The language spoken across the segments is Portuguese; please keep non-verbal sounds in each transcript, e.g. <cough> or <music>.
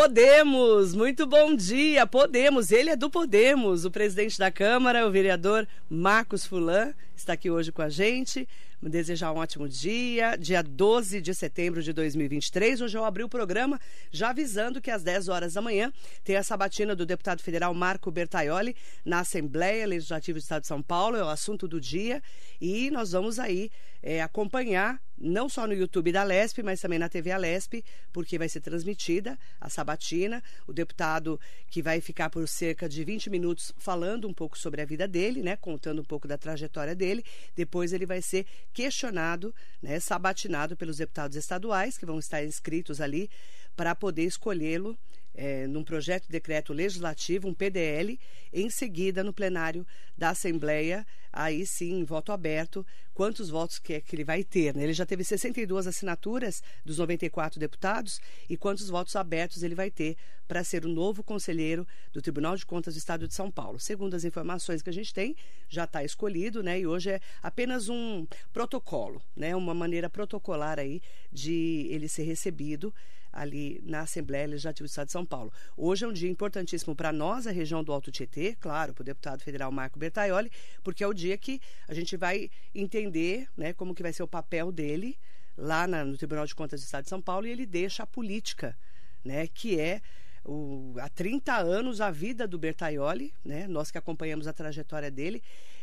Podemos, muito bom dia, Podemos, ele é do Podemos, o presidente da Câmara, o vereador Marcos Fulan, está aqui hoje com a gente desejar um ótimo dia. Dia 12 de setembro de 2023. Hoje eu abri o programa já avisando que às 10 horas da manhã tem a sabatina do deputado federal Marco Bertaioli na Assembleia Legislativa do Estado de São Paulo. É o assunto do dia. E nós vamos aí é, acompanhar, não só no YouTube da Lesp, mas também na TV Alesp, porque vai ser transmitida a sabatina. O deputado que vai ficar por cerca de 20 minutos falando um pouco sobre a vida dele, né, contando um pouco da trajetória dele. Depois ele vai ser questionado, né, sabatinado pelos deputados estaduais, que vão estar inscritos ali, para poder escolhê-lo é, num projeto de decreto legislativo, um PDL, em seguida no plenário da Assembleia, aí sim, voto aberto, quantos votos que, é que ele vai ter. Né? Ele já teve 62 assinaturas dos 94 deputados e quantos votos abertos ele vai ter para ser o novo conselheiro do Tribunal de Contas do Estado de São Paulo. Segundo as informações que a gente tem, já está escolhido, né? E hoje é apenas um protocolo, né? Uma maneira protocolar aí de ele ser recebido ali na Assembleia Legislativa do Estado de São Paulo. Hoje é um dia importantíssimo para nós, a região do Alto Tietê, claro, para o deputado federal Marco Bertaioli, porque é o dia que a gente vai entender né, como que vai ser o papel dele lá na, no Tribunal de Contas do Estado de São Paulo e ele deixa a política, né, que é o, há 30 anos a vida do Bertaioli, né, nós que acompanhamos a trajetória dele,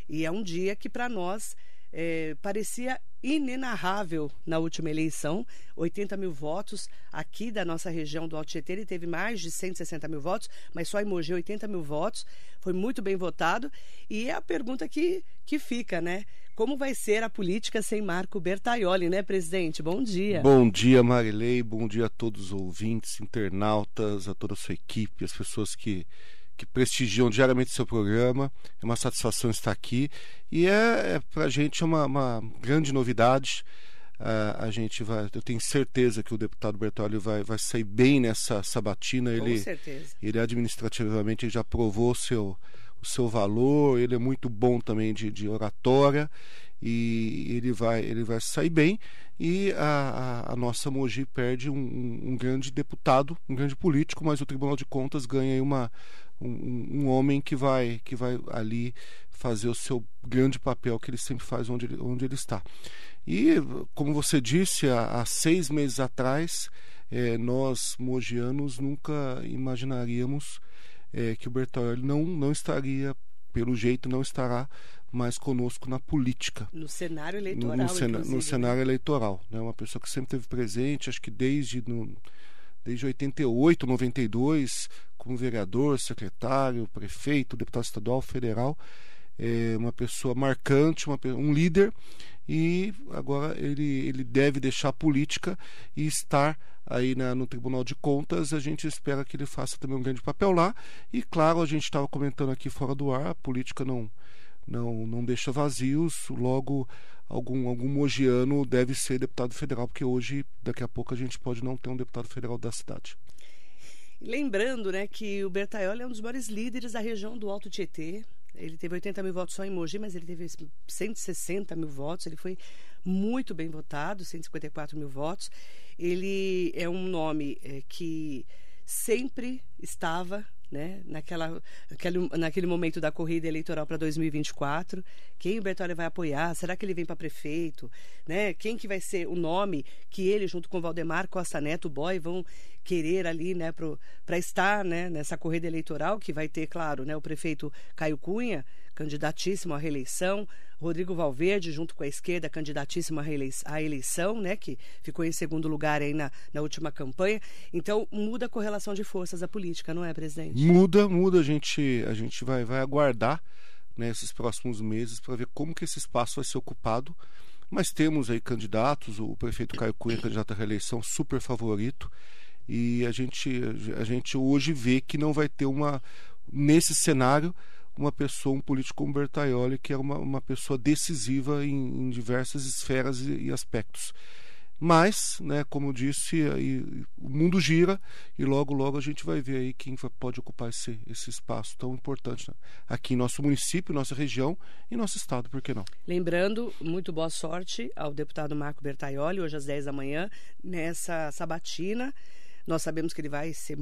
e é um dia que para nós é, parecia inenarrável na última eleição, 80 mil votos aqui da nossa região do Alto Tietê, ele teve mais de 160 mil votos, mas só em Mogi 80 mil votos, foi muito bem votado, e é a pergunta que, que fica, né? Como vai ser a política sem Marco Bertaioli, né, presidente? Bom dia. Bom dia, Marilei, bom dia a todos os ouvintes, internautas, a toda a sua equipe, as pessoas que que prestigiam diariamente seu programa. É uma satisfação estar aqui e é, é para a gente uma, uma grande novidade. Uh, a gente vai, eu tenho certeza que o deputado Bertolli vai, vai sair bem nessa sabatina. Com ele, certeza. ele administrativamente já provou o seu, o seu valor, ele é muito bom também de, de oratória e ele vai, ele vai sair bem. E a, a, nossa Mogi perde um, um, grande deputado, um grande político, mas o Tribunal de Contas ganha uma, um, um, homem que vai, que vai ali fazer o seu grande papel que ele sempre faz onde ele, onde ele está. E, como você disse, há, há seis meses atrás, é, nós, mogianos, nunca imaginaríamos é, que o Bertolli não, não estaria, pelo jeito, não estará mais conosco na política. No cenário eleitoral, No, no, cena, no né? cenário eleitoral. Né? Uma pessoa que sempre esteve presente, acho que desde... No, desde 88, 92, como vereador, secretário, prefeito, deputado estadual, federal, é uma pessoa marcante, uma, um líder, e agora ele, ele deve deixar a política e estar aí na, no Tribunal de Contas. A gente espera que ele faça também um grande papel lá. E claro, a gente estava comentando aqui fora do ar, a política não, não, não deixa vazios, logo algum, algum mogiano deve ser deputado federal, porque hoje, daqui a pouco, a gente pode não ter um deputado federal da cidade. Lembrando né, que o Bertaioli é um dos maiores líderes da região do Alto Tietê. Ele teve 80 mil votos só em Mogi, mas ele teve 160 mil votos. Ele foi muito bem votado, 154 mil votos. Ele é um nome é, que sempre estava né? Naquela, naquele, naquele momento da corrida eleitoral para 2024, quem o Bertolli vai apoiar? Será que ele vem para prefeito? Né? Quem que vai ser o nome que ele, junto com Valdemar Costa Neto, Boy, vão querer ali, né, para estar, né, nessa corrida eleitoral que vai ter, claro, né, o prefeito Caio Cunha, candidatíssimo à reeleição, Rodrigo Valverde, junto com a esquerda, candidatíssimo à eleição, né, que ficou em segundo lugar aí na, na última campanha. Então, muda a correlação de forças da política, não é, presidente? Muda, muda. A gente, a gente vai, vai aguardar né, próximos meses para ver como que esse espaço vai ser ocupado. Mas temos aí candidatos, o prefeito Caio Cunha, candidato à reeleição, super favorito. E a gente, a gente hoje vê que não vai ter uma, nesse cenário, uma pessoa, um político como Bertaioli, que é uma, uma pessoa decisiva em, em diversas esferas e, e, aspectos. Mas, né, como eu disse, aí, o mundo gira e logo, logo a gente vai ver aí quem pode ocupar esse, esse espaço tão importante né? aqui em nosso município, nossa região e nosso estado, por que não? Lembrando, muito boa sorte ao deputado Marco Bertaioli, hoje às 10 da manhã, nessa sabatina. Nós sabemos que ele vai ser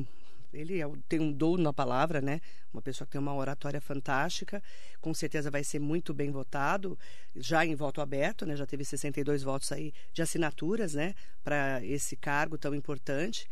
ele é, tem um dom na palavra, né? Uma pessoa que tem uma oratória fantástica, com certeza vai ser muito bem votado, já em voto aberto, né? Já teve 62 votos aí de assinaturas, né? Para esse cargo tão importante.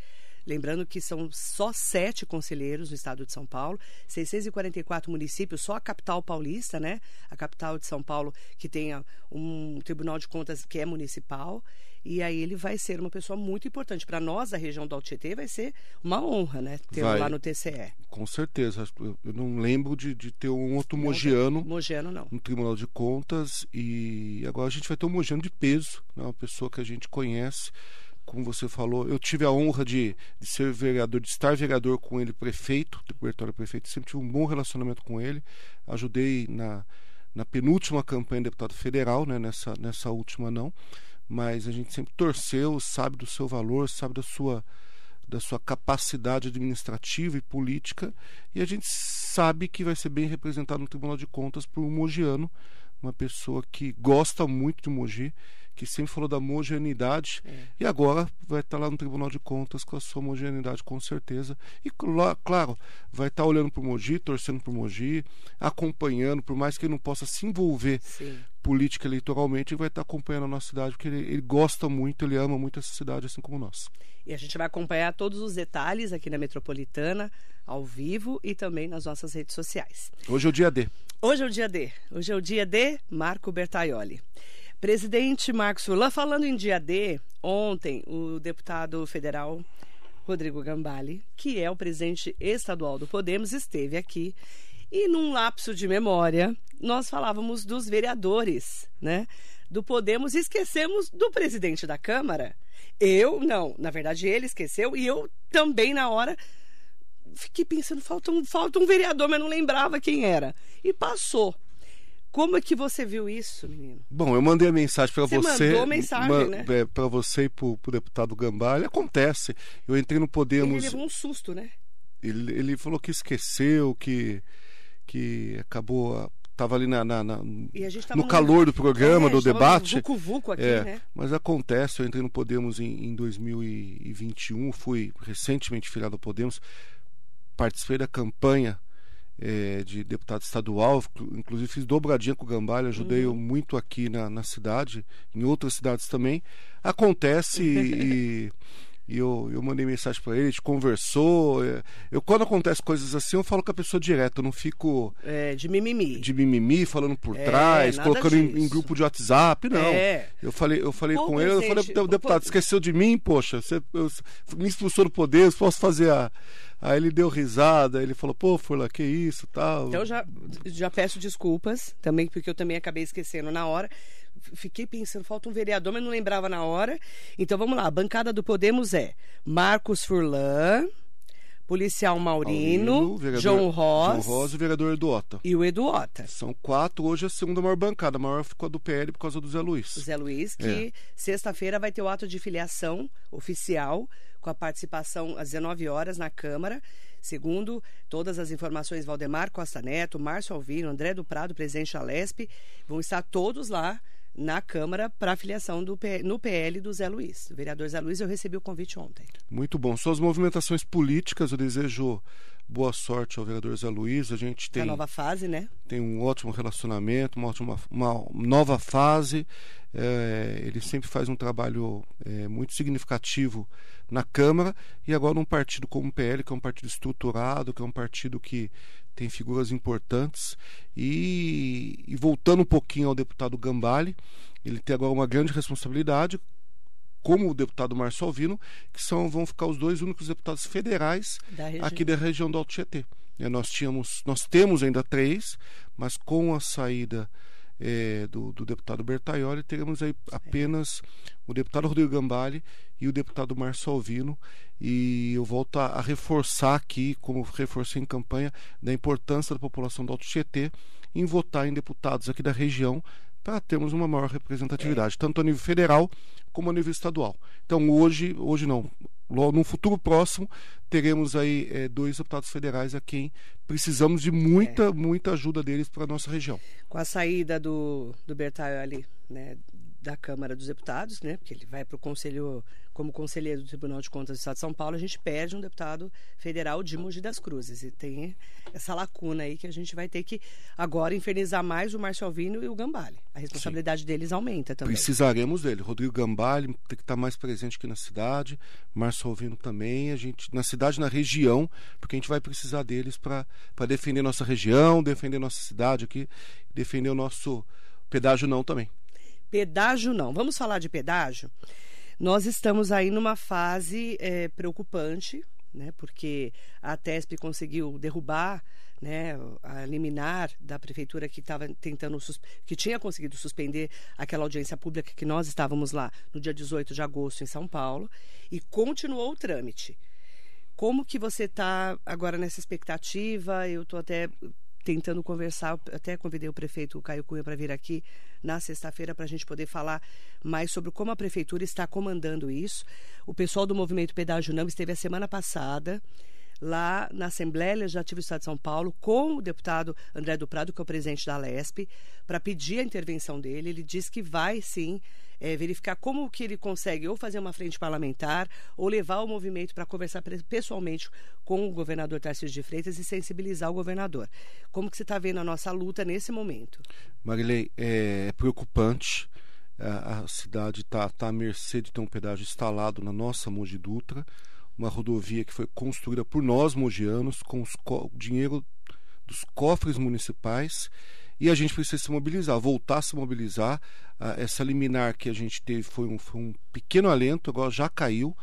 Lembrando que são só sete conselheiros no estado de São Paulo, 644 municípios, só a capital paulista, né? A capital de São Paulo, que tenha um tribunal de contas que é municipal. E aí ele vai ser uma pessoa muito importante. Para nós, da região do Altietê, vai ser uma honra, né? Tê-lo lá no TCE. Com certeza. Eu não lembro de, de ter um outro não, mogiano, mogiano não. no Tribunal de Contas. E agora a gente vai ter um mogiano de peso, né? uma pessoa que a gente conhece como você falou, eu tive a honra de, de, ser vereador, de estar vereador com ele, prefeito, do Bertório Prefeito, sempre tive um bom relacionamento com ele. Ajudei na, na penúltima campanha de deputado federal, né, nessa, nessa última não, mas a gente sempre torceu, sabe do seu valor, sabe da sua, da sua capacidade administrativa e política, e a gente sabe que vai ser bem representado no Tribunal de Contas por um mogiano, uma pessoa que gosta muito de Mogi que sempre falou da homogeneidade é. e agora vai estar lá no Tribunal de Contas com a sua homogeneidade, com certeza. E, claro, vai estar olhando para o Mogi, torcendo para o Mogi, acompanhando, por mais que ele não possa se envolver Sim. política eleitoralmente, ele vai estar acompanhando a nossa cidade, porque ele, ele gosta muito, ele ama muito essa cidade, assim como nós. E a gente vai acompanhar todos os detalhes aqui na Metropolitana, ao vivo e também nas nossas redes sociais. Hoje é o dia D. Hoje é o dia D. Hoje é o dia D, Marco Bertaioli. Presidente Marcos Furlan, falando em dia D, ontem o deputado federal Rodrigo Gambale, que é o presidente estadual do Podemos, esteve aqui e num lapso de memória nós falávamos dos vereadores, né? Do Podemos e esquecemos do presidente da Câmara. Eu, não, na verdade ele esqueceu e eu também na hora fiquei pensando, falta um, falta um vereador, mas não lembrava quem era. E passou. Como é que você viu isso, menino? Bom, eu mandei a mensagem para você. Você mandou a mensagem, né? É, para você e para o deputado Gambale. Acontece. Eu entrei no Podemos. Ele levou um susto, né? Ele, ele falou que esqueceu, que, que acabou estava ali na, na, na no calor do programa, é, do debate. Vucu -vucu aqui, é, né? Mas acontece, eu entrei no Podemos em, em 2021, fui recentemente filiado ao Podemos, participei da campanha é, de deputado estadual, inclusive fiz dobradinha com o Gambalha, ajudei uhum. muito aqui na, na cidade, em outras cidades também. Acontece <laughs> e, e eu, eu mandei mensagem para ele, a gente conversou. É, eu, quando acontece coisas assim, eu falo com a pessoa direto, eu não fico. É, de mimimi. De mimimi, falando por é, trás, colocando em, em, grupo de WhatsApp, não. É. Eu falei, eu falei com ele, eu falei, deputado, esqueceu de mim, poxa, você eu, me expulsou do poder, eu posso fazer a Aí ele deu risada, ele falou, pô, Furla, que isso, tal. Então já, já peço desculpas também, porque eu também acabei esquecendo na hora. Fiquei pensando, falta um vereador, mas não lembrava na hora. Então vamos lá, a bancada do Podemos é Marcos Furlan, policial Maurino, João Ross. João Ross e o vereador Eduota. E o Eduota. São quatro, hoje é a segunda maior bancada. A maior ficou a do PL por causa do Zé Luiz. O Zé Luiz, que é. sexta-feira vai ter o ato de filiação oficial com a participação às 19 horas na Câmara. Segundo todas as informações, Valdemar Costa Neto, Márcio Alvino, André do Prado, presidente da Lesp, vão estar todos lá na Câmara para a filiação do, no PL do Zé Luiz. O vereador Zé Luiz, eu recebi o convite ontem. Muito bom. Suas movimentações políticas, eu desejo boa sorte ao vereador Zé Luiz. A gente tem. A nova fase, né? Tem um ótimo relacionamento, uma, ótima, uma nova fase. É, ele sempre faz um trabalho é, muito significativo na Câmara e agora um partido como o PL, que é um partido estruturado, que é um partido que tem figuras importantes. E, e voltando um pouquinho ao deputado Gambale, ele tem agora uma grande responsabilidade como o deputado Márcio Alvino, que são, vão ficar os dois únicos deputados federais da aqui da região do Alto Tietê. É, nós, tínhamos, nós temos ainda três, mas com a saída é, do, do, deputado Bertaioli, teremos aí apenas o deputado Rodrigo Gambale e o deputado Márcio Alvino. E eu volto a, a, reforçar aqui, como reforcei em campanha, da importância da população do Alto Tietê em votar em deputados aqui da região para termos uma maior representatividade, é. tanto a nível federal como a nível estadual. Então hoje, hoje não, no futuro próximo teremos aí é, dois deputados federais a quem precisamos de muita, é. muita ajuda deles para a nossa região. Com a saída do, do Bertaioli, né, da Câmara dos Deputados, né? Porque ele vai para o conselho como conselheiro do Tribunal de Contas do Estado de São Paulo, a gente perde um deputado federal de Mogi das Cruzes e tem essa lacuna aí que a gente vai ter que agora infernizar mais o Márcio Alvino e o Gambale. A responsabilidade Sim. deles aumenta também. Precisaremos dele. Rodrigo Gambale tem que estar mais presente aqui na cidade, Márcio Alvino também, a gente na cidade, na região, porque a gente vai precisar deles para defender nossa região, defender nossa cidade aqui, defender o nosso pedágio não também. Pedágio não. Vamos falar de pedágio? Nós estamos aí numa fase é, preocupante, né, porque a TESP conseguiu derrubar né, a liminar da prefeitura que estava tentando que tinha conseguido suspender aquela audiência pública que nós estávamos lá no dia 18 de agosto em São Paulo e continuou o trâmite. Como que você está agora nessa expectativa? Eu estou até tentando conversar, até convidei o prefeito Caio Cunha para vir aqui na sexta-feira para a gente poder falar mais sobre como a prefeitura está comandando isso. O pessoal do movimento Pedágio Não esteve a semana passada lá na Assembleia Legislativa do Estado de São Paulo com o deputado André do Prado, que é o presidente da Lesp, para pedir a intervenção dele. Ele disse que vai sim é, verificar como que ele consegue ou fazer uma frente parlamentar ou levar o movimento para conversar pessoalmente com o governador Tarcísio de Freitas e sensibilizar o governador. Como que você está vendo a nossa luta nesse momento? Marilei, é preocupante. A, cidade está tá à mercê de ter um pedágio instalado na nossa Mogi Dutra, uma rodovia que foi construída por nós mogianos com o dinheiro dos cofres municipais e a gente precisa se mobilizar, voltar a se mobilizar. Ah, essa liminar que a gente teve foi um, foi um pequeno alento, agora já caiu.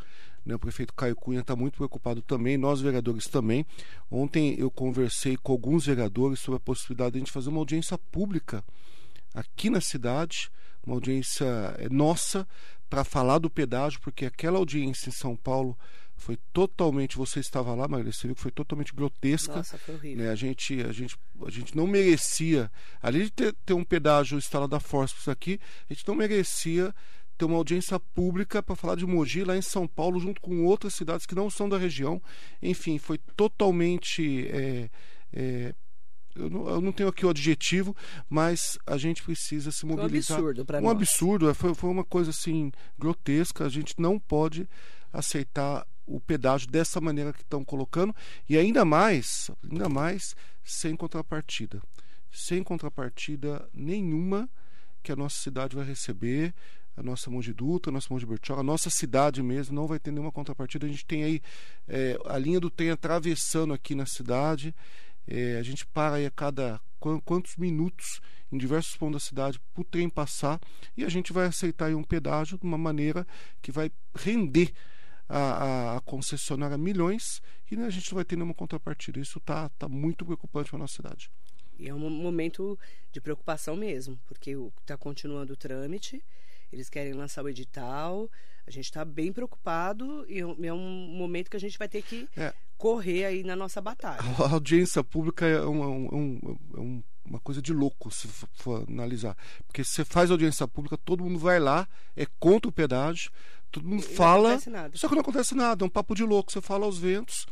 Né? O prefeito Caio Cunha está muito preocupado também, nós vereadores também. Ontem eu conversei com alguns vereadores sobre a possibilidade de a gente fazer uma audiência pública aqui na cidade, uma audiência eh, nossa, para falar do pedágio, porque aquela audiência em São Paulo foi totalmente. Você estava lá, Maria, você viu que foi totalmente grotesca. Nossa, foi horrível. Né? A, gente, a, gente, a gente não merecia, além de ter, ter um pedágio instalado a Forças aqui, a gente não merecia ter uma audiência pública para falar de Mogi lá em São Paulo, junto com outras cidades que não são da região. Enfim, foi totalmente. É, é, eu não, eu não, tenho aqui o adjetivo, mas a gente precisa se mobilizar. Um absurdo para Um nós. absurdo, é, foi, foi uma coisa assim grotesca. A gente não pode aceitar o pedágio dessa maneira que estão colocando e ainda mais, ainda mais sem contrapartida, sem contrapartida nenhuma que a nossa cidade vai receber, a nossa Monte Dutra, a nossa Monte Bertioga, a nossa cidade mesmo não vai ter nenhuma contrapartida. A gente tem aí é, a linha do trem atravessando aqui na cidade. É, a gente para aí a cada quantos minutos em diversos pontos da cidade para o trem passar e a gente vai aceitar um pedágio de uma maneira que vai render a, a, concessionária milhões e né, a gente não vai ter nenhuma contrapartida. Isso está tá muito preocupante para a nossa cidade. E é um momento de preocupação mesmo, porque está continuando o trâmite, eles querem lançar o edital, a gente está bem preocupado e é, é um momento que a gente vai ter que é. Correr aí na nossa batalha. A audiência pública é, um, um, é um, uma coisa de louco, se for analisar. Porque se você faz audiência pública, todo mundo vai lá, é contra o pedágio, todo mundo e fala. Só que não acontece nada, é um papo de louco. Você fala aos ventos,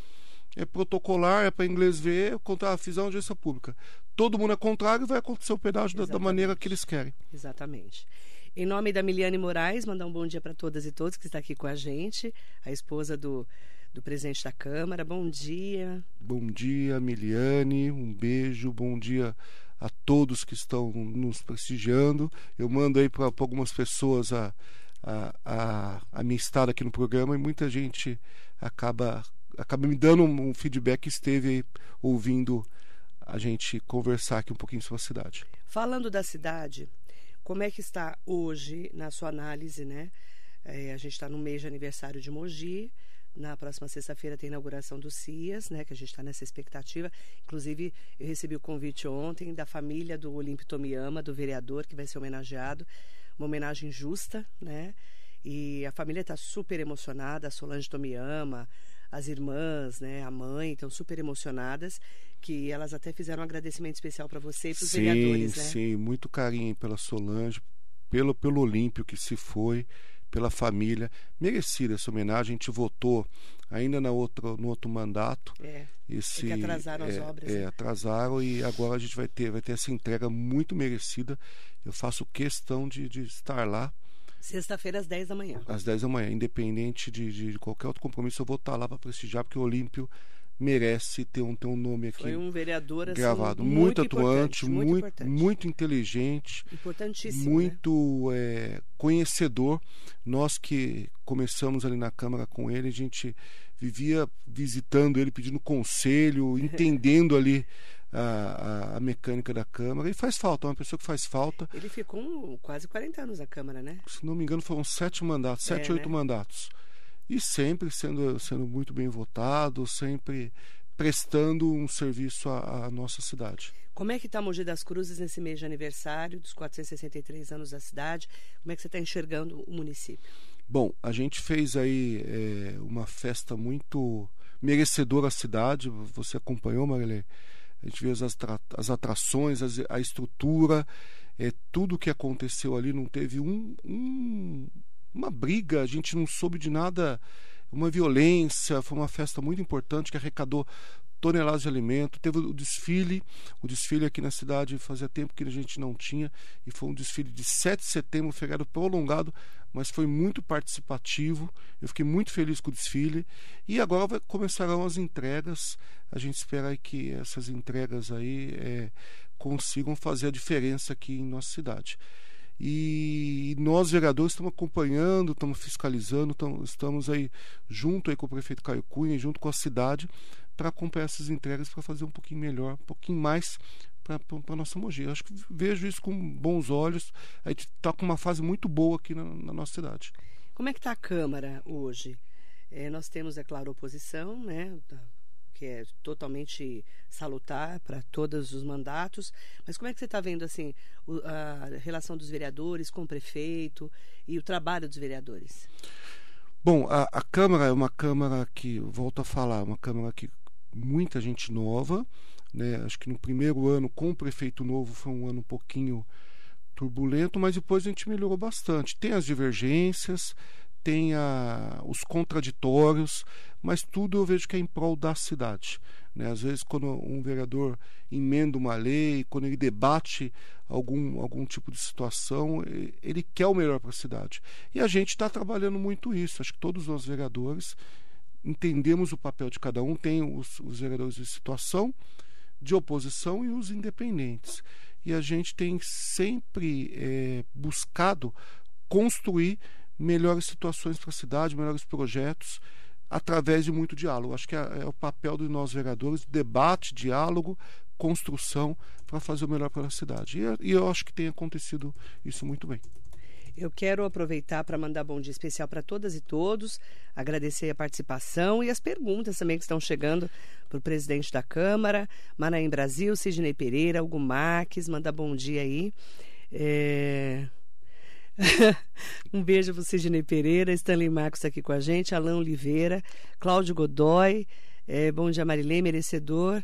é protocolar, é para inglês ver, contra, ah, fiz a audiência pública. Todo mundo é contrário e vai acontecer o pedágio da, da, maneira que eles querem. Exatamente. Em nome da Miliane Moraes, mandar um bom dia para todas e todos que está aqui com a gente, a esposa do, do presidente da Câmara. Bom dia. Bom dia, Miliane. Um beijo. Bom dia a todos que estão nos prestigiando. Eu mando aí para algumas pessoas a a, a, a minha estada aqui no programa e muita gente acaba, acaba me dando um, feedback que esteve ouvindo a gente conversar aqui um pouquinho sobre a cidade. Falando da cidade, como é que está hoje na sua análise, né? É, a gente está no mês de aniversário de Mogi. Na próxima sexta-feira tem a inauguração do CIAS, né? Que a gente está nessa expectativa. Inclusive, eu recebi o convite ontem da família do Olímpio Tomiyama, do vereador, que vai ser homenageado uma homenagem justa, né? E a família está super emocionada, a Solange Tomiyama, as irmãs, né, a mãe, estão super emocionadas, que elas até fizeram um agradecimento especial para você e para os vereadores, né? Sim, muito carinho pela Solange, pelo, pelo Olímpio que se foi, pela família. Merecida essa homenagem, a gente votou ainda na outra, no outro mandato. É. Esse, que atrasaram é, as obras. É, né? atrasaram e agora a gente vai ter, vai ter essa entrega muito merecida. Eu faço questão de, de estar lá Sexta-feira às 10 da manhã. às 10 da manhã, independente de, de, de qualquer outro compromisso, eu vou estar lá para prestigiar, porque o Olímpio merece ter um, ter um nome aqui Foi um vereador assim, gravado. muito, Muito, atuante, muito, muito, importante. muito inteligente, né? muito é, conhecedor. Nós que começamos ali na Câmara com ele, a gente vivia visitando ele, pedindo conselho, <laughs> entendendo ali a, a, a mecânica da Câmara. E faz falta, é uma pessoa que faz falta. Ele ficou um- quase 40 anos na Câmara, né? Se não me engano, foram sete mandatos, sete, É, oito né? mandatos. E sempre sendo, sendo muito bem votado, sempre prestando um serviço à, à nossa cidade. Como é que está Mogi das Cruzes nesse mês de aniversário dos 463 anos da cidade? Como é que você está enxergando o município? Bom, a gente fez aí é, uma festa muito merecedora à cidade. Você acompanhou, Marilê? A gente viu as, as atrações, as- a estrutura, é, tudo que aconteceu ali. Não teve um, um- uma briga, a gente não soube de nada, uma violência. Foi uma festa muito importante que arrecadou toneladas de alimento. Teve o desfile, o desfile aqui na cidade fazia tempo que a gente não tinha, e foi um desfile de 7 de setembro, feriado prolongado, mas foi muito participativo. Eu fiquei muito feliz com o desfile. E agora vai- começarão as entregas. A gente espera que essas entregas aí é, consigam fazer a diferença aqui em nossa cidade. E nós, vereadores, estamos acompanhando, estamos fiscalizando, tam- estamos aí junto aí com o prefeito Caio Cunha, junto com a cidade, para acompanhar essas entregas, para fazer um pouquinho melhor, um pouquinho mais para a nossa Mogi. Eu acho que vejo isso com bons olhos. A gente está com uma fase muito boa aqui na, na nossa cidade. Como é que está a Câmara hoje? É, nós temos, é claro, oposição, né? Que é totalmente salutar para todos os mandatos. Mas como é que você está vendo assim a relação dos vereadores com o prefeito e o trabalho dos vereadores? Bom, a, a Câmara é uma Câmara que, volto a falar, uma Câmara que muita gente nova, né? Acho que no primeiro ano com o prefeito novo foi um ano um pouquinho turbulento, mas depois a gente melhorou bastante. Tem as divergências, tem os contraditórios, mas tudo eu vejo que é em prol da cidade. Né? Às vezes, quando um vereador emenda uma lei, quando ele debate algum, algum tipo de situação, e- ele quer o melhor para a cidade. E a gente está trabalhando muito isso. Acho que todos nós vereadores entendemos o papel de cada um. Tem os, os vereadores de situação, de oposição e os independentes. E a gente tem sempre eh, buscado construir melhores situações para a cidade, melhores projetos, através de muito diálogo. Acho que é, é o papel de nós vereadores, debate, diálogo, construção, para fazer o melhor pela cidade. E, e eu acho que tem acontecido isso muito bem. Eu quero aproveitar para mandar bom dia especial para todas e todos, agradecer a participação e as perguntas também que estão chegando para o presidente da Câmara, Manaim Brasil, Sidney Pereira, Hugo Marques, manda bom dia aí. É... <laughs> um beijo para o Sidney Pereira, Stanley Marcos aqui com a gente, Alain Oliveira, Cláudio Godoy, é, bom dia Marilei, merecedor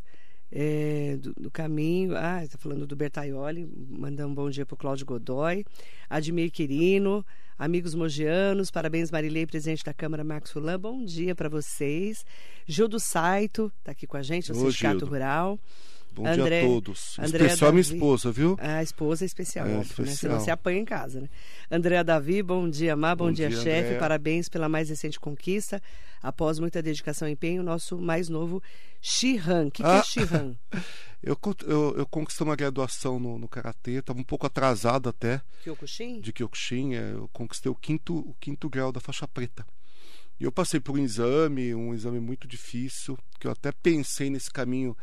é, do, do caminho. Ah, está falando do Bertaioli. Mandar um bom dia para o Cláudio Godoy. Admir Quirino, amigos mogianos, parabéns Marilei, presidente da Câmara Marcos Fulan. Bom dia para vocês. Gildo Saito está aqui com a gente, do Sindicato. Rural. Bom André- dia a todos. André Especial minha Davi. esposa, viu? A esposa é especial, É, óbvio, né? especial. Senão se apanha em casa, né? Andréa Davi, bom dia, Má, bom, Bom dia, dia, chefe. Parabéns pela mais recente conquista. Após muita dedicação e empenho, nosso mais novo Shihan. O que, que é Ah. Shihan? <laughs> Eu, con- eu, eu conquistei uma graduação no, no Karatê, estava um pouco atrasado até Kyokushin? de Kyokushin, é, eu conquistei o quinto, o quinto grau da faixa preta. E eu passei por um exame, um exame muito difícil, que eu até pensei nesse caminho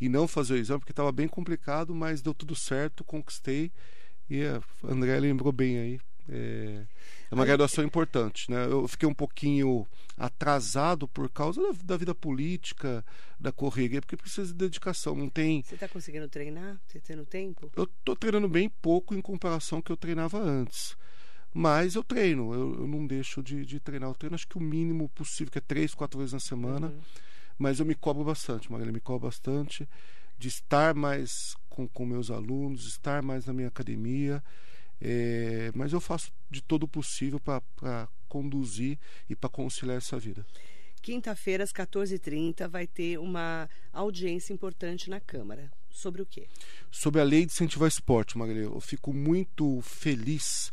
e não fazer o exame, porque estava bem complicado, mas deu tudo certo, conquistei. E a André lembrou bem aí. É, é uma graduação importante, né? Eu fiquei um pouquinho atrasado por causa da, da vida política, da correria, porque precisa de dedicação. Não tem Você está conseguindo treinar? Você tendo tempo? eu tô treinando bem pouco em comparação ao que eu treinava antes. Mas eu treino, eu, eu não deixo de, de treinar. Eu treino acho que o mínimo possível, que é três, quatro vezes na semana. Uhum. Mas eu me cobro bastante, Marília, me cobro bastante de estar mais com, com meus alunos, estar mais na minha academia. É, mas eu faço de todo o possível para conduzir e para conciliar essa vida. quinta-feira, às 14h30, vai ter uma audiência importante na Câmara. Sobre o quê? Sobre a lei de incentivar esporte, Maria. Eu fico muito feliz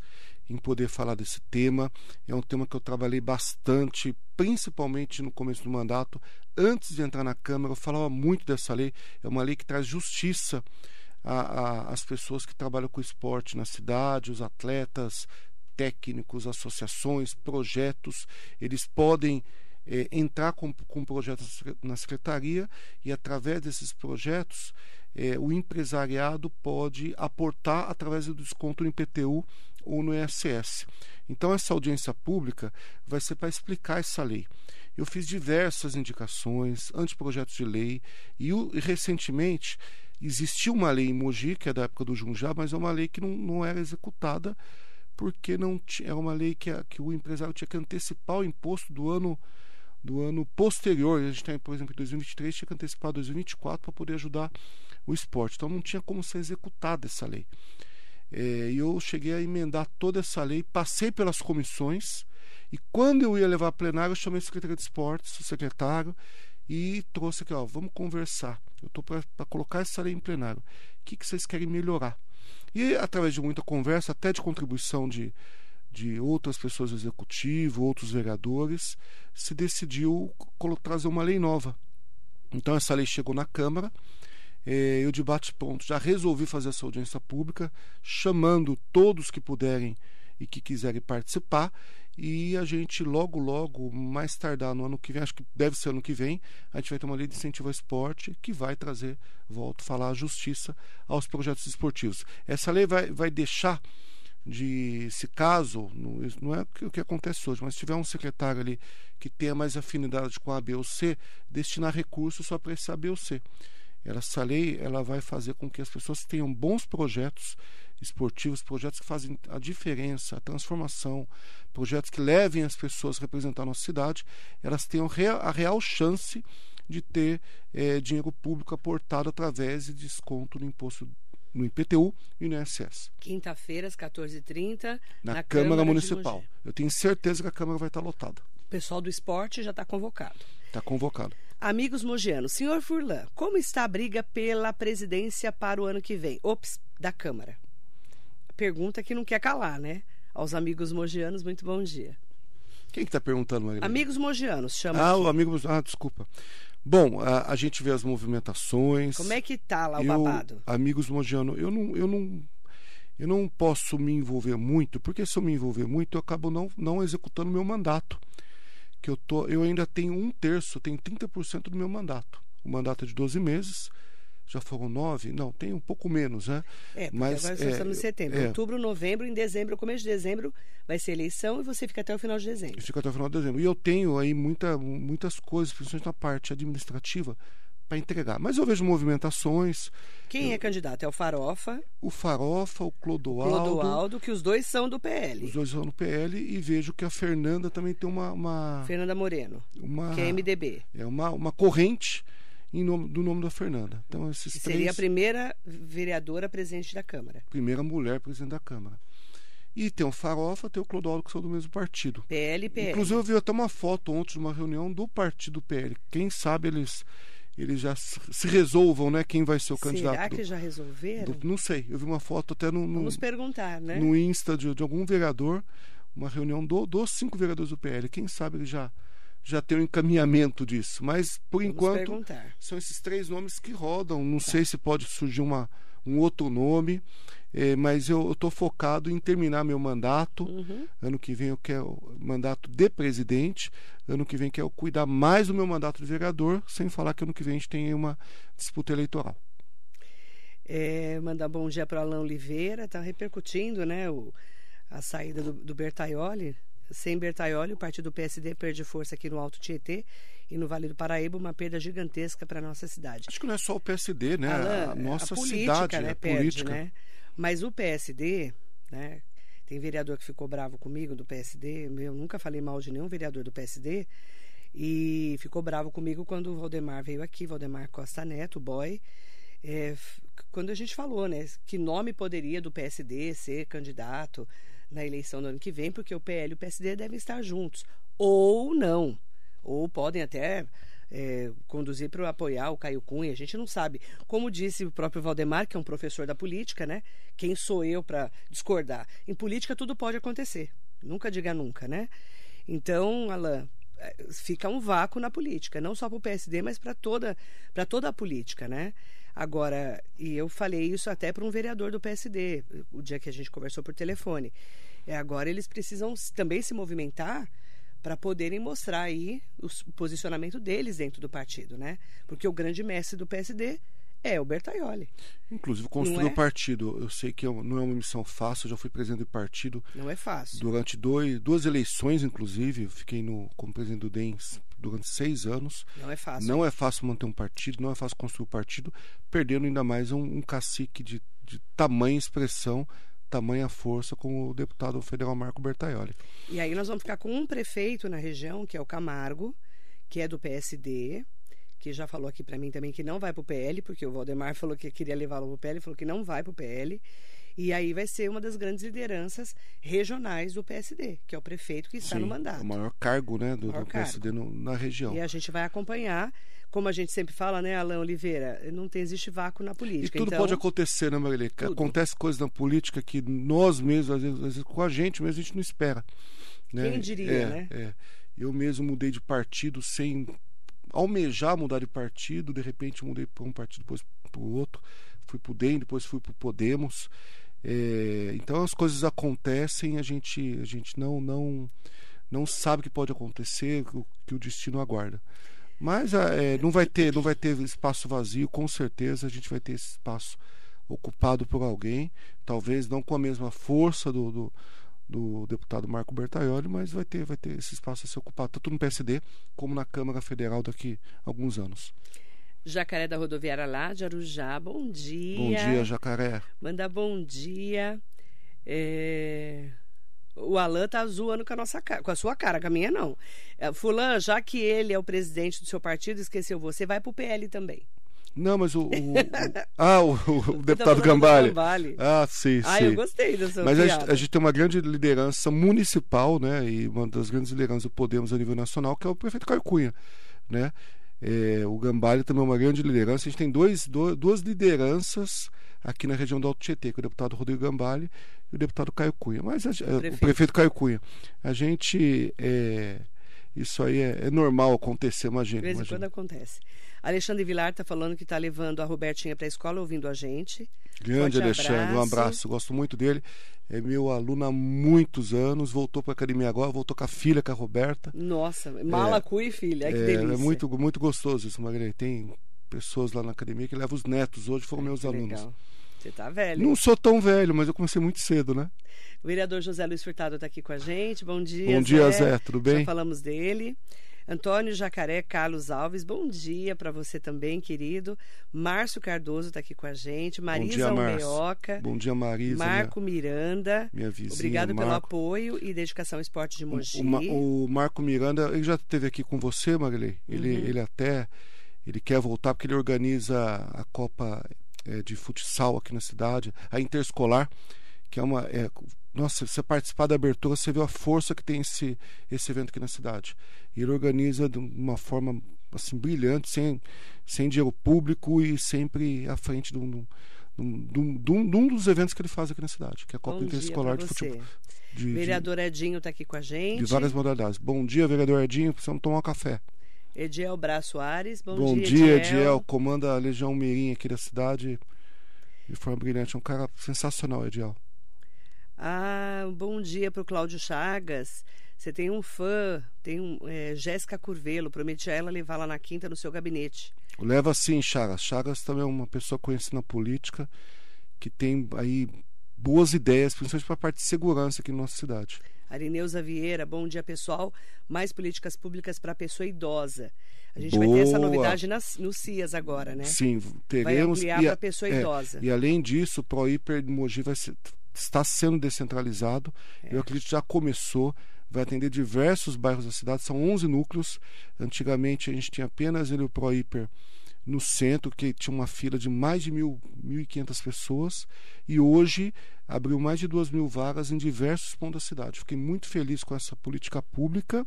em poder falar desse tema. É um tema que eu trabalhei bastante, principalmente no começo do mandato. Antes de entrar na Câmara, eu falava muito dessa lei. É uma lei que traz justiça às pessoas que trabalham com esporte na cidade, os atletas, técnicos, associações, projetos. Eles podem é, entrar com, com projetos na secretaria e, através desses projetos, é, o empresariado pode aportar através do desconto no IPTU ou no ISS. Então, essa audiência pública vai ser para explicar essa lei. Eu fiz diversas indicações, anteprojetos de lei, e, recentemente existiu uma lei em Mogi, que é da época do Junjá, mas é uma lei que não, não era executada porque não é uma lei que, a, que o empresário tinha que antecipar o imposto do ano do ano posterior. A gente tem, por exemplo, em 2023, tinha que antecipar 2024 para poder ajudar o esporte. Então não tinha como ser executada essa lei. É, eu cheguei a emendar toda essa lei, passei pelas comissões, e quando eu ia levar a plenário, eu chamei o secretário de esportes, o secretário, e trouxe aqui, ó, vamos conversar. Eu estou para colocar essa lei em plenário. O que, que vocês querem melhorar? E através de muita conversa, até de contribuição de, de outras pessoas do executivo, outros vereadores, se decidiu trazer uma lei nova. Então essa lei chegou na Câmara eu debate pronto, já resolvi fazer essa audiência pública, chamando todos que puderem e que quiserem participar. E a gente logo, logo, mais tardar no ano que vem, acho que deve ser ano que vem, a gente vai ter uma lei de incentivo ao esporte que vai trazer, volto a falar, a justiça aos projetos esportivos. Essa lei vai, vai deixar de, se caso, não é o que acontece hoje, mas se tiver um secretário ali que tenha mais afinidade com a B ou C, destinar recursos só para esse A, B ou C. Essa lei ela vai fazer com que as pessoas tenham bons projetos esportivos, projetos que fazem a diferença, a transformação, projetos que levem as pessoas a representar a nossa cidade, elas tenham a real chance de ter é, dinheiro público aportado através de desconto no imposto no IPTU e no ISS. Quinta-feira, às 14h30, na, na Câmara, Câmara Municipal. Eu tenho certeza que a Câmara vai estar lotada. O pessoal do esporte já está convocado. Está convocado. Amigos mogianos, senhor Furlan, como está a briga pela presidência para o ano que vem? Ops, da Câmara. Pergunta que não quer calar, né? Aos amigos mogianos, muito bom dia. Quem que está perguntando, Maria? Amigos mogianos, chama. Ah, o amigo. Ah, desculpa. Bom, a, a, gente vê as movimentações. Como é que tá lá o eu, babado? Amigos mogianos, eu não, eu não, eu não posso me envolver muito, porque se eu me envolver muito, eu acabo não, não executando meu mandato que eu, tô, eu ainda tenho um terço, tenho 30% do meu mandato. O mandato é de 12 meses, já foram nove? Não, tem um pouco menos, né? É, Mas, agora é, estamos em setembro. É, Outubro, novembro, em dezembro, começo de dezembro, vai ser eleição e você fica até o final de dezembro. Fica até o final de dezembro. E eu tenho aí muita, muitas coisas, principalmente na parte administrativa, para entregar. Mas eu vejo movimentações. Quem eu... é candidato? É o Farofa? O Farofa, o Clodoaldo. Clodoaldo, que os dois são do PL. Os dois são do PL e vejo que a Fernanda também tem uma. uma Fernanda Moreno. Uma, que é MDB. É uma, uma corrente em nome, do nome da Fernanda. Então, esses que três... Seria a primeira vereadora presidente da Câmara. Primeira mulher presidente da Câmara. E tem o Farofa, tem o Clodoaldo, que são do mesmo partido. PL e PL. Inclusive, eu vi até uma foto ontem de uma reunião do partido PL. Quem sabe eles eles já se resolvam, né? Quem vai ser o candidato. Será que já resolveram? Do, não sei. Eu vi uma foto até no, no Vamos perguntar, né? No Insta de, de algum vereador, uma reunião do, dos cinco vereadores do PL. Quem sabe eles já já tem um encaminhamento disso. Mas por Vamos enquanto perguntar. são esses três nomes que rodam. Não tá. sei se pode surgir uma, um outro nome. É, mas eu estou focado em terminar meu mandato. Uhum. Ano que vem eu quero mandato de presidente. Ano que vem eu quero cuidar mais do meu mandato de vereador, sem falar que ano que vem a gente tem uma disputa eleitoral. É, mandar bom dia para Alain Oliveira, está repercutindo né, o, a saída do, do Bertaioli. Sem Bertaioli, o partido PSD perde força aqui no Alto Tietê e no Vale do Paraíba, uma perda gigantesca para a nossa cidade. Acho que não é só o PSD, né? Alain, a nossa a política, cidade, né, a perde, política. Né? Mas o PSD, né? Tem vereador que ficou bravo comigo do PSD. Eu nunca falei mal de nenhum vereador do PSD. E ficou bravo comigo quando o Valdemar veio aqui, Valdemar Costa Neto, boy. É, quando a gente falou, né, que nome poderia do PSD ser candidato na eleição do ano que vem, porque o PL e o PSD devem estar juntos. Ou não. Ou podem até é, conduzir para apoiar o Caio Cunha, a gente não sabe. Como disse o próprio Valdemar, que é um professor da política, né? Quem sou eu para discordar? Em política tudo pode acontecer. Nunca diga nunca, né? Então, Alain, é, fica um vácuo na política, não só para o PSD, mas para toda, toda a política, né? Agora, e eu falei isso até para um vereador do PSD, o dia que a gente conversou por telefone. É, agora eles precisam também se movimentar para poderem mostrar aí o posicionamento deles dentro do partido, né? Porque o grande mestre do PSD é o Bertaioli. Inclusive, construir o é? partido. Eu sei que é não é uma missão fácil, eu já fui presidente do partido. Não é fácil. Durante dois, duas eleições, inclusive, eu fiquei no, como presidente do DENS durante seis anos. Não é fácil. Não é fácil manter um partido, não é fácil construir o um partido, perdendo ainda mais um, um cacique de, de tamanha expressão tamanha força como o deputado federal Marco Bertaioli. E aí nós vamos ficar com um prefeito na região, que é o Camargo, que é do PSD, que já falou aqui para mim também que não vai para o PL, porque o Valdemar falou que queria levá-lo para o PL, falou que não vai para o PL. E aí vai ser uma das grandes lideranças regionais do PSD, que é o prefeito que está Sim, no mandato. O maior cargo né, do, do PSD no, na região. E a gente vai acompanhar, como a gente sempre fala, né, Alain Oliveira, não tem, existe vácuo na política. E tudo então, pode acontecer, né, Marilê? Acontece coisas na política que nós mesmos, às vezes, às vezes com a gente mesmo, a gente não espera. Né? Quem diria, é, né? É. Eu mesmo mudei de partido sem almejar mudar de partido, de repente mudei para um partido, depois para o outro, fui para o DEM, depois fui para o Podemos. É, então as coisas acontecem, a gente, a gente não, não, não sabe o que pode acontecer, o que o destino aguarda. Mas é, não vai ter, não vai ter espaço vazio, com certeza a gente vai ter esse espaço ocupado por alguém, talvez não com a mesma força do, do do deputado Marco Bertaioli, mas vai ter, vai ter esse espaço a ser ocupado tanto no PSD como na Câmara Federal daqui a alguns anos. Jacaré da Rodoviária lá de Arujá, bom dia. Bom dia, Jacaré. Manda bom dia. É... O Alan tá zoando com a nossa cara, com a sua cara, com a minha não. É, Fulan, já que ele é o presidente do seu partido, esqueceu você, vai pro PL também. Não, mas o. o, o <laughs> ah, o, o deputado Gambale. Gambale. Ah, sim, ah, sim. eu gostei dessa Mas a gente, a gente, tem uma grande liderança municipal, né? E uma das grandes lideranças do Podemos a nível nacional, que é o prefeito Caio Cunha, né? É, o Gambale também é uma grande liderança. A gente tem dois, dois, duas lideranças aqui na região do Alto Tietê, é o deputado Rodrigo Gambale e o deputado Caio Cunha. Mas a, prefeito. o prefeito Caio Cunha. A gente. É, isso aí é, é normal acontecer, imagina. De vez em imagina. quando acontece. Alexandre Vilar está falando que está levando a Robertinha para a escola ouvindo a gente. Grande Forte Alexandre, abraço. um abraço, gosto muito dele. É meu aluno há muitos anos, voltou para a academia agora, voltou com a filha, com a Roberta. Nossa, mala, é, e filha, que é, delícia. É muito, muito gostoso isso, Magalhães. Tem pessoas lá na academia que levam os netos, hoje foram meus alunos. Legal. Você tá velho. Não sou tão velho, mas eu comecei muito cedo, né? O vereador José Luiz Furtado está aqui com a gente. Bom dia, Bom dia, Zé. Zé. Tudo bem? Já falamos dele. Antônio Jacaré Carlos Alves, bom dia para você também, querido. Márcio Cardoso está aqui com a gente. Marisa Almeoca. Bom dia, Marisa. Marco minha, Miranda. Minha vizinha. Obrigado Marco. pelo apoio e dedicação ao esporte de Mogi. O, o, Marco Miranda, ele já esteve aqui com você, Marilei. Ele, uhum. ele até ele quer voltar porque ele organiza a Copa é, de Futsal aqui na cidade, a Interescolar, que é uma. É, nossa, você participar da abertura, você vê a força que tem esse, esse evento aqui na cidade. E ele organiza de uma forma assim brilhante, sem, sem dinheiro público e sempre à frente de um, de, um, de, um, de um dos eventos que ele faz aqui na cidade, que é a Copa Interescolar de Futebol. De, vereador Edinho está aqui com a gente. De várias modalidades. Bom dia, vereador Edinho. Precisamos tomar um café. Ediel Braço Soares, bom, bom dia, dia Ediel. Ediel. Comanda a Legião Mirim aqui da cidade de forma brilhante. É um cara sensacional, Ediel. Ah, bom dia para o Cláudio Chagas. Você tem um fã, tem um, é, Jéssica Curvelo, prometi a ela levar lá na quinta no seu gabinete. Leva sim, Chagas. Chagas também é uma pessoa conhecida na política, que tem aí boas ideias, principalmente para a parte de segurança aqui na nossa cidade. Arineuza Vieira, bom dia pessoal. Mais políticas públicas para a pessoa idosa. A gente Boa. vai ter essa novidade nas, no CIAS agora, né? Sim, teremos. Vai ampliar para a pessoa é, idosa. E além disso, o ProHiper de Mogi vai ser, está sendo descentralizado. É. Eu acredito que já começou. Vai atender diversos bairros da cidade. São 11 núcleos. Antigamente a gente tinha apenas ele, o ProHiper no centro, que tinha uma fila de mais de 1.500 pessoas, e hoje abriu mais de 2 mil vagas em diversos pontos da cidade. Fiquei muito feliz com essa política pública,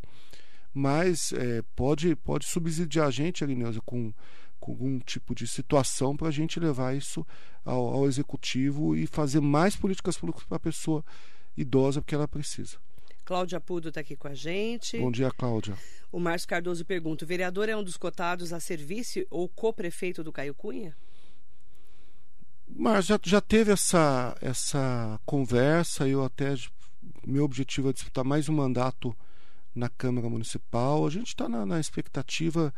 mas é, pode, pode subsidiar a gente, Agneuza, com, com algum tipo de situação para a gente levar isso ao, ao executivo e fazer mais políticas públicas para a pessoa idosa, porque ela precisa. Cláudia Pudo está aqui com a gente. Bom dia, Cláudia. O Márcio Cardoso pergunta: o vereador é um dos cotados a serviço ou co-prefeito do Caio Cunha? Mas já, já teve essa, essa conversa, eu até. Meu objetivo é disputar mais um mandato na Câmara Municipal. A gente está na, na, expectativa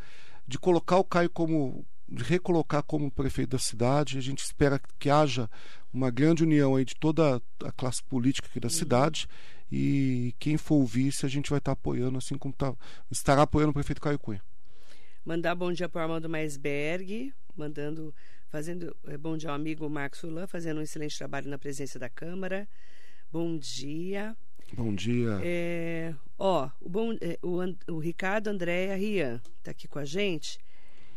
de colocar o Caio como. de recolocar como prefeito da cidade. A gente espera que haja uma grande união aí de toda a classe política aqui da uhum. cidade. E quem for o vice, a gente vai estar tá apoiando, assim como tá, estará apoiando o prefeito Caio Cunha. Mandar bom dia para o Armando Maisberg, mandando fazendo é, bom dia ao amigo Marcos Fulan, fazendo um excelente trabalho na presença da Câmara. Bom dia. Bom dia. É, ó, o, bom, é, o, o Ricardo Andréa Rian está aqui com a gente.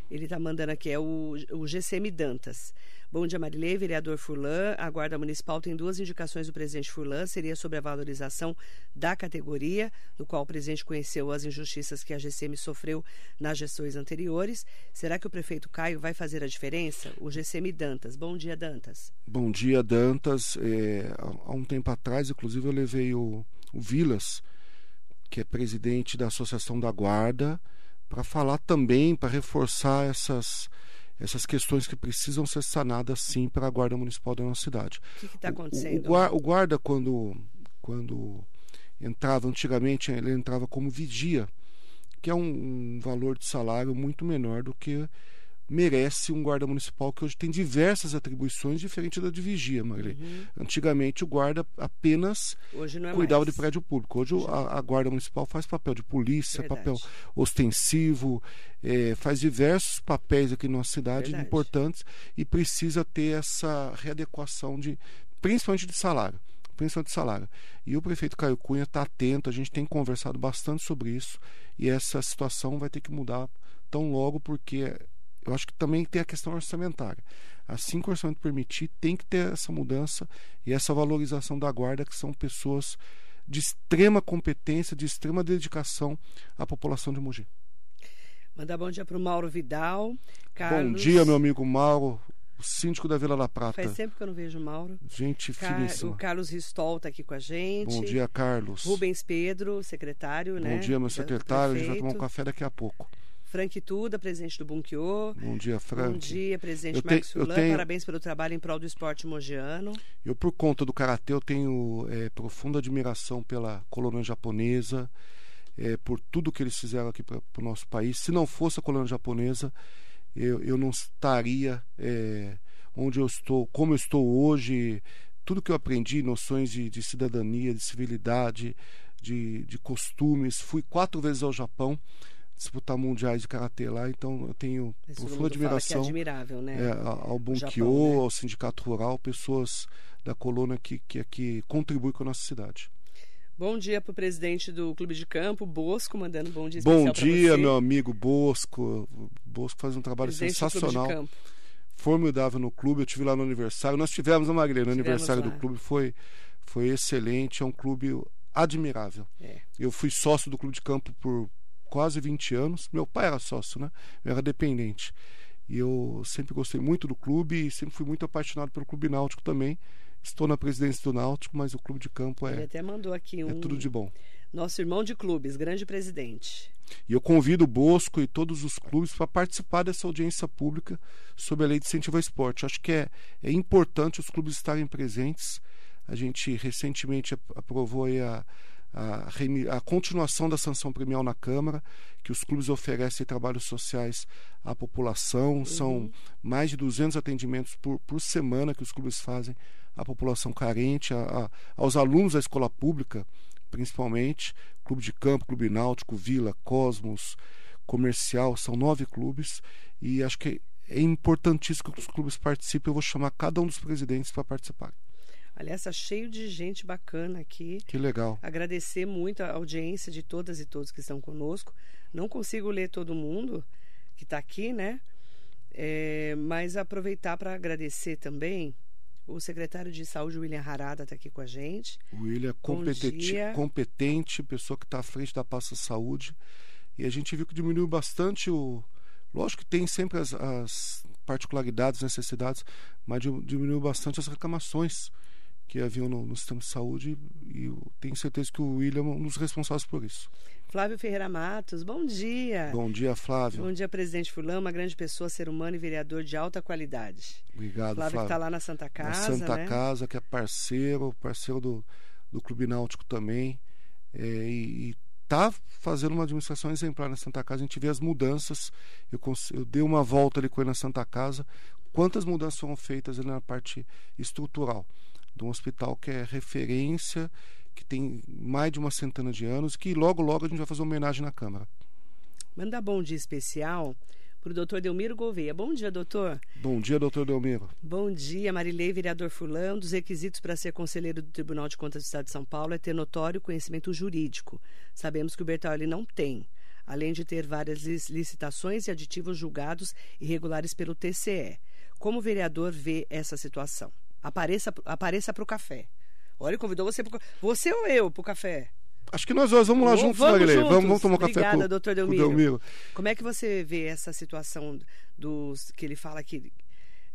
Ele está mandando aqui, é o, o GCM Dantas. Bom dia, Marilei. Vereador Furlan. A Guarda Municipal tem duas indicações do presidente Furlan. Seria sobre a valorização da categoria, no qual o presidente conheceu as injustiças que a GCM sofreu nas gestões anteriores. Será que o prefeito Caio vai fazer a diferença? O GCM Dantas. Bom dia, Dantas. Bom dia, Dantas. É, há um tempo atrás, inclusive, eu levei o, o Vilas, que é presidente da Associação da Guarda, para falar também, para reforçar essas essas questões que precisam ser sanadas sim para a guarda municipal da nossa cidade. O que está acontecendo? O, o, o, guarda quando quando entrava antigamente ele entrava como vigia, que é um, um valor de salário muito menor do que merece um guarda municipal que hoje tem diversas atribuições diferentes da de vigia, Marilei. Uhum. Antigamente o guarda apenas é cuidava mais. de prédio público. Hoje a, a, guarda municipal faz papel de polícia, Verdade. papel ostensivo, é, faz diversos papéis aqui na nossa cidade Verdade. importantes e precisa ter essa readequação de principalmente de salário principalmente de salário. E o prefeito Caio Cunha está atento, a gente tem conversado bastante sobre isso e essa situação vai ter que mudar tão logo porque eu acho que também tem a questão orçamentária. Assim que o orçamento permitir, tem que ter essa mudança e essa valorização da guarda, que são pessoas de extrema competência, de extrema dedicação à população de Mogi. Mandar bom dia para o Mauro Vidal. Carlos... Bom dia, meu amigo Mauro, o síndico da Vila da Prata. Faz tempo que eu não vejo o Mauro. Gente Car... finíssima. O Carlos Ristol está aqui com a gente. Bom dia, Carlos. Rubens Pedro, secretário, bom né? Bom dia, meu secretário. A gente vai tomar um café daqui a pouco. Frank Tuda, presidente do Bunkiô. Bom dia, Frank. Bom dia, presidente eu Marcos Fulan. Tenho... Parabéns pelo trabalho em prol do esporte mogiano. Eu, por conta do Karatê, eu tenho é, profunda admiração pela colônia japonesa, é, por tudo que eles fizeram aqui para o nosso país. Se não fosse a colônia japonesa, eu, eu não estaria é, onde eu estou, como eu estou hoje. Tudo que eu aprendi, noções de, de cidadania, de civilidade, de, de costumes. Fui quatro vezes ao Japão disputar mundiais de karatê lá, então eu tenho profunda admiração é admirável, né? é, ao Bunkyo, né? ao Sindicato Rural, pessoas da colônia que, que, que contribuem com a nossa cidade. Bom dia para o presidente do Clube de Campo, Bosco, mandando um bom dia Bom dia, meu amigo Bosco. Bosco faz um trabalho presidente sensacional. Formidável no clube. Eu tive lá no aniversário. Nós tivemos a Magreira no aniversário lá. do clube. Foi, foi excelente. É um clube admirável. É. Eu fui sócio do Clube de Campo por quase 20 anos. Meu pai era sócio, né? Eu era dependente. E eu sempre gostei muito do clube e sempre fui muito apaixonado pelo Clube Náutico também. Estou na presidência do Náutico, mas o clube de campo é. Ele até mandou aqui um. É tudo de bom. Nosso irmão de clubes, grande presidente. E eu convido o Bosco e todos os clubes para participar dessa audiência pública sobre a lei de incentivo ao esporte. Acho que é, é importante os clubes estarem presentes. A gente recentemente aprovou a, a, a, continuação da sanção premial na Câmara, que os clubes oferecem trabalhos sociais à população. Uhum. São mais de 200 atendimentos por, por semana que os clubes fazem à população carente, a, a, aos alunos da escola pública, principalmente. Clube de Campo, Clube Náutico, Vila, Cosmos, Comercial, são nove clubes. E acho que é importantíssimo que os clubes participem. Eu vou chamar cada um dos presidentes para participar. Aliás, está cheio de gente bacana aqui. Que legal. Agradecer muito a audiência de todas e todos que estão conosco. Não consigo ler todo mundo que está aqui, né? É, mas aproveitar para agradecer também O secretário de Saúde, William Harada, está aqui com a gente. O William é competente, competente pessoa que está à frente da pasta saúde. E a gente viu que diminuiu bastante o. Lógico que tem sempre as, as particularidades, necessidades, mas diminuiu bastante as reclamações que haviam no, no sistema de saúde e eu tenho certeza que o William é um dos responsáveis por isso. Flávio Ferreira Matos, bom dia. Bom dia, Flávio. Bom dia, presidente Fulano, uma grande pessoa, ser humano e vereador de alta qualidade. Obrigado, Flávio. Flávio que está lá na Santa Casa. Na Santa né? Casa, que é parceiro, parceiro do, do Clube Náutico também. É, e, está fazendo uma administração exemplar na Santa Casa. A gente vê as mudanças. Eu, eu dei uma volta ali com ele na Santa Casa. Quantas mudanças foram feitas ali na parte estrutural de um hospital que é referência, que tem mais de uma centena de anos, que logo, logo a gente vai fazer uma homenagem na Câmara. Manda bom dia especial para o doutor Delmiro Gouveia. Bom dia, doutor. Bom dia, doutor Delmiro. Bom dia, Marilei, vereador Fulano. Dos requisitos para ser conselheiro do Tribunal de Contas do Estado de São Paulo é ter notório conhecimento jurídico. Sabemos que o Bertoli não tem, além de ter várias licitações e aditivos julgados irregulares pelo TCE. Como o vereador vê essa situação? Apareça, apareça para o café. Olha, convidou você pro, Você ou eu para o café? Acho que nós dois vamos lá juntos, vamos. Juntos. Vamos, vamos tomar um café Obrigada, com, doutor Delmiro. Delmiro. Como é que você vê essa situação dos que ele fala que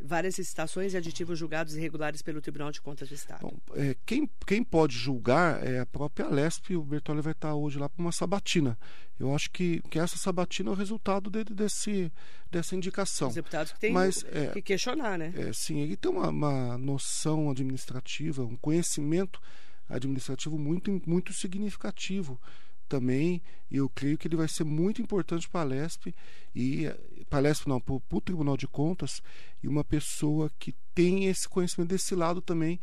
várias licitações e aditivos julgados irregulares pelo Tribunal de Contas do Estado. Bom, é, quem, quem pode julgar é a própria Lesp. O Bertoli vai estar hoje lá para uma sabatina. Eu acho que, que essa sabatina é o resultado de, desse, dessa indicação. Os deputados que têm Mas, é, que questionar, né? É, sim, ele tem uma, uma noção administrativa, um conhecimento administrativo muito, muito significativo também, eu creio que ele vai ser muito importante para a Lesp e para não, para o Tribunal de Contas, e uma pessoa que tem esse conhecimento desse lado também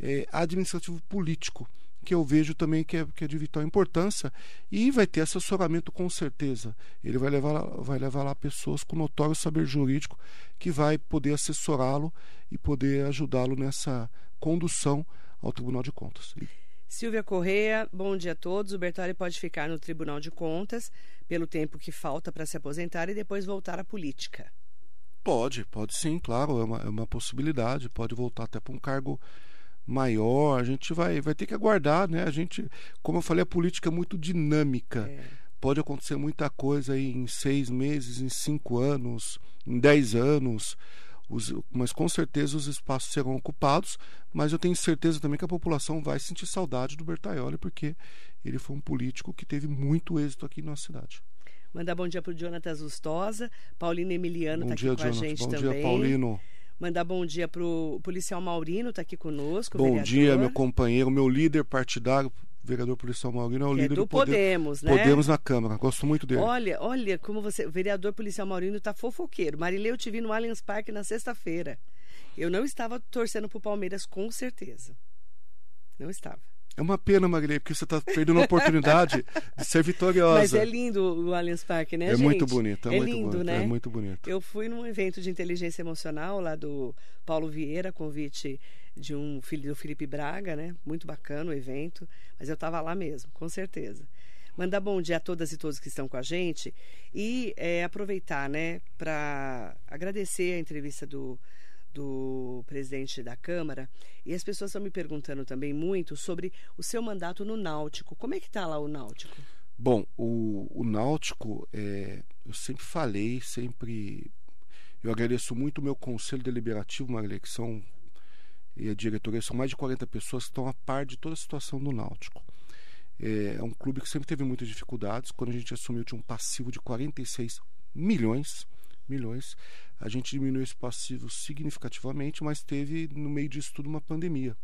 é, administrativo político, que eu vejo também que é, que é de vital importância, e vai ter assessoramento com certeza. Ele vai levar, vai levar lá pessoas com notório saber jurídico que vai poder assessorá-lo e poder ajudá-lo nessa condução ao Tribunal de Contas. Silvia Correia, bom dia a todos. O Bertoli pode ficar no Tribunal de Contas pelo tempo que falta para se aposentar e depois voltar à política. Pode, pode sim, claro, é uma, é uma possibilidade. Pode voltar até para um cargo maior. A gente vai, vai ter que aguardar, né? A gente, como eu falei, a política é muito dinâmica. É. Pode acontecer muita coisa aí em seis meses, em cinco anos, em dez anos os, mas com certeza os espaços serão ocupados, mas eu tenho certeza também que a população vai sentir saudade do Bertaioli, porque ele foi um político que teve muito êxito aqui na nossa cidade. Mandar bom dia para o Jonatas Lustosa, Paulino Emiliano está aqui dia, com Jonathan. a gente bom também. Bom dia, Paulino. Mandar bom dia para o policial Maurino, está aqui conosco. Bom vereador. dia, meu companheiro, meu líder partidário, vereador policial Maurino é o que líder é do, do Poder, Podemos, né? Podemos na Câmara. Gosto muito dele. Olha, olha como você, o vereador policial Maurino está fofoqueiro. Marilei, eu te vi no Allianz Parque na sexta-feira. Eu não estava torcendo para o Palmeiras, com certeza. Não estava. É uma pena, Marilei, porque você está perdendo a oportunidade de ser vitoriosa. Mas é lindo o Allianz Parque, né, é gente? Muito bonito, é, é muito lindo, bonito, né? É muito bonito. Eu fui num evento de inteligência emocional lá do Paulo Vieira, convite de um filho do Felipe Braga, né? Muito bacana o evento, mas eu estava lá mesmo, com certeza. Mandar bom dia a todas e todos que estão com a gente e é, aproveitar, né, para agradecer a entrevista do do presidente da Câmara e as pessoas estão me perguntando também muito sobre o seu mandato no Náutico. Como é que está lá o Náutico? Bom, o, o Náutico, é, eu sempre falei, sempre. Eu agradeço muito o meu conselho deliberativo, que são. E a diretoria, são mais de 40 pessoas que estão a par de toda a situação do Náutico. É, é um clube que sempre teve muitas dificuldades. Quando a gente assumiu, tinha um passivo de 46 milhões milhões. A gente diminuiu esse passivo significativamente, mas teve no meio disso tudo uma pandemia,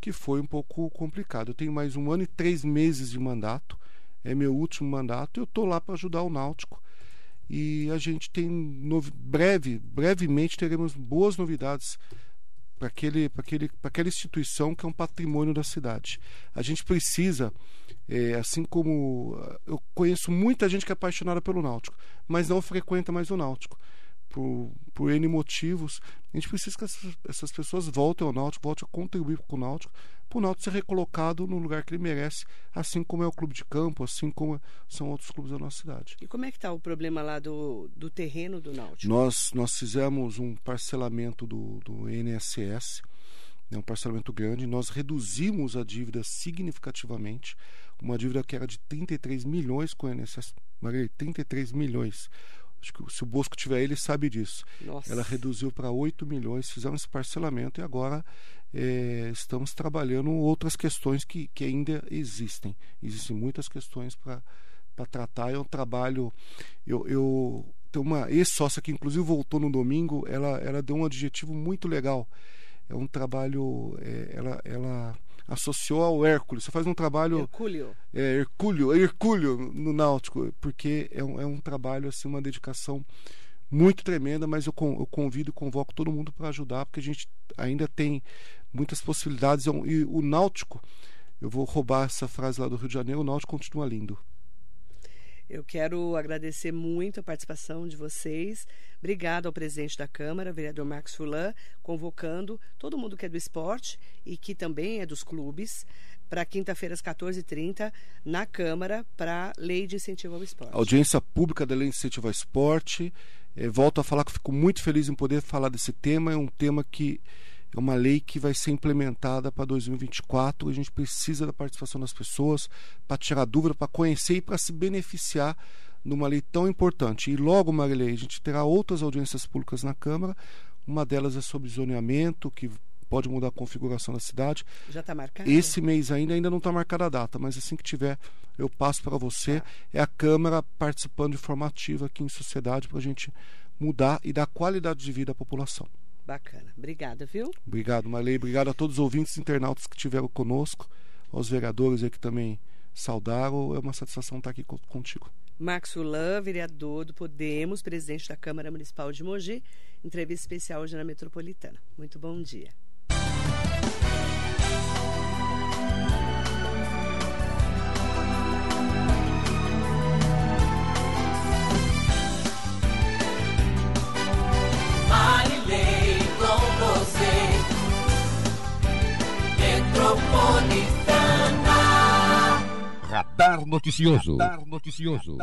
que foi um pouco complicado. Eu tenho mais um ano e três meses de mandato, é meu último mandato, eu estou lá para ajudar o Náutico. E a gente tem breve, brevemente teremos boas novidades para aquele, aquele, aquela instituição que é um patrimônio da cidade. A gente precisa, é, assim como eu conheço muita gente que é apaixonada pelo Náutico, mas não frequenta mais o Náutico. Por, por N motivos, a gente precisa que essas, essas pessoas voltem ao Náutico, voltem a contribuir com o Náutico, para o Náutico ser recolocado no lugar que ele merece, assim como é o clube de campo, assim como são outros clubes da nossa cidade. E como é que está o problema lá do, do terreno do Náutico? Nós, nós fizemos um parcelamento do, do INSS é um parcelamento grande. Nós reduzimos a dívida significativamente, uma dívida que era de 33 milhões com o INSS, Maria, 33 milhões. Acho que se o Bosco tiver ele sabe disso. Nossa. Ela reduziu para 8 milhões, fizemos esse parcelamento e agora é, estamos trabalhando outras questões que, que ainda existem. Existem muitas questões para tratar. É um trabalho. Eu, eu tenho uma ex-sócia que, inclusive, voltou no domingo. Ela, ela deu um adjetivo muito legal. É um trabalho. É, ela, ela associou ao Hércules. Você faz um trabalho. Hercúleo. É, Hercúleo, Hercúleo no Náutico, porque é um, é um trabalho, assim, uma dedicação muito tremenda, mas eu, eu convido e convoco todo mundo para ajudar, porque a gente ainda tem muitas possibilidades. E o Náutico, eu vou roubar essa frase lá do Rio de Janeiro, o Náutico continua lindo. Eu quero agradecer muito a participação de vocês. Obrigado ao presidente da Câmara, vereador Marcos Fulan, convocando todo mundo que é do esporte e que também é dos clubes para quinta-feira às 14h30 na Câmara para Lei de Incentivo ao Esporte. Audiência pública da Lei de Incentivo ao Esporte. É, volto a falar que fico muito feliz em poder falar desse tema. É um tema que é uma lei que vai ser implementada para 2024. A gente precisa da participação das pessoas para tirar dúvida, para conhecer e para se beneficiar numa lei tão importante. E logo, Marilei, a gente terá outras audiências públicas na Câmara. Uma delas é sobre zoneamento, que pode mudar a configuração da cidade. Já está marcado? Esse mês ainda, ainda não está marcada a data, mas assim que tiver, eu passo para você. Tá. É a Câmara participando de forma ativa aqui em sociedade para a gente mudar e dar qualidade de vida à população. Bacana. Obrigada, viu? Obrigado, Marley. Obrigado a todos os ouvintes internautas que estiveram conosco, aos vereadores aí que também saudaram. É uma satisfação estar aqui contigo. Max Ulan, vereador do Podemos, presidente da Câmara Municipal de Mogi, entrevista especial hoje na Metropolitana. Muito bom dia. Radar Noticioso. Radar Noticioso.